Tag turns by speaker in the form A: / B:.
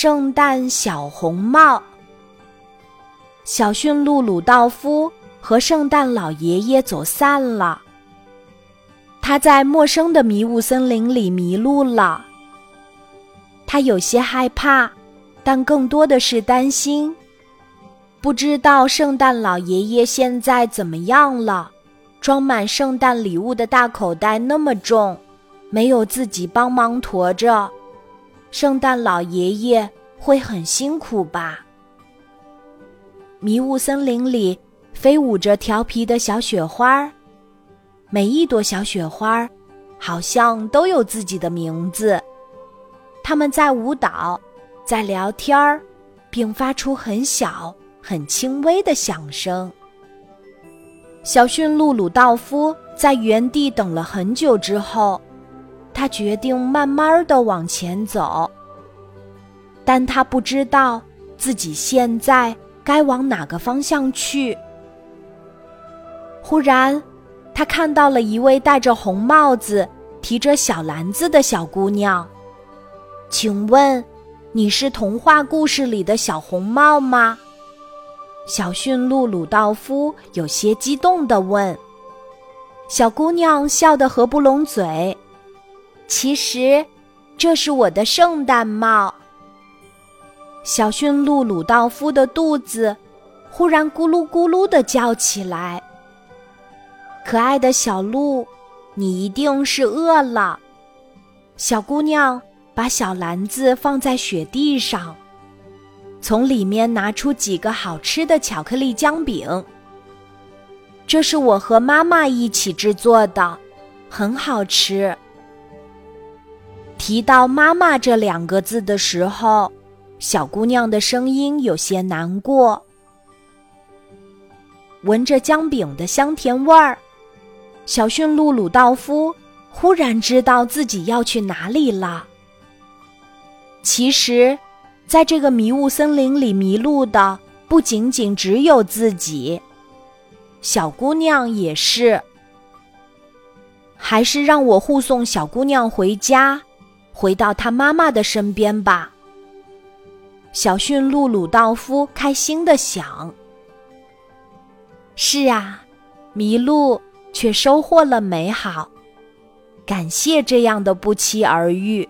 A: 圣诞小红帽。小驯鹿鲁道夫和圣诞老爷爷走散了。他在陌生的迷雾森林里迷路了。他有些害怕，但更多的是担心，不知道圣诞老爷爷现在怎么样了。装满圣诞礼物的大口袋那么重，没有自己帮忙驮着，圣诞老爷爷会很辛苦吧？迷雾森林里飞舞着调皮的小雪花。每一朵小雪花，好像都有自己的名字。他们在舞蹈，在聊天儿，并发出很小、很轻微的响声。小驯鹿鲁道夫在原地等了很久之后，他决定慢慢的往前走。但他不知道自己现在该往哪个方向去。忽然。他看到了一位戴着红帽子、提着小篮子的小姑娘。请问，你是童话故事里的小红帽吗？小驯鹿鲁道夫有些激动地问。小姑娘笑得合不拢嘴。其实，这是我的圣诞帽。小驯鹿鲁道夫的肚子忽然咕噜咕噜地叫起来。可爱的小鹿，你一定是饿了。小姑娘把小篮子放在雪地上，从里面拿出几个好吃的巧克力姜饼。这是我和妈妈一起制作的，很好吃。提到“妈妈”这两个字的时候，小姑娘的声音有些难过。闻着姜饼的香甜味儿。小驯鹿鲁道夫忽然知道自己要去哪里了。其实，在这个迷雾森林里迷路的不仅仅只有自己，小姑娘也是。还是让我护送小姑娘回家，回到他妈妈的身边吧。小驯鹿鲁道夫开心的想。是啊，迷路。却收获了美好，感谢这样的不期而遇。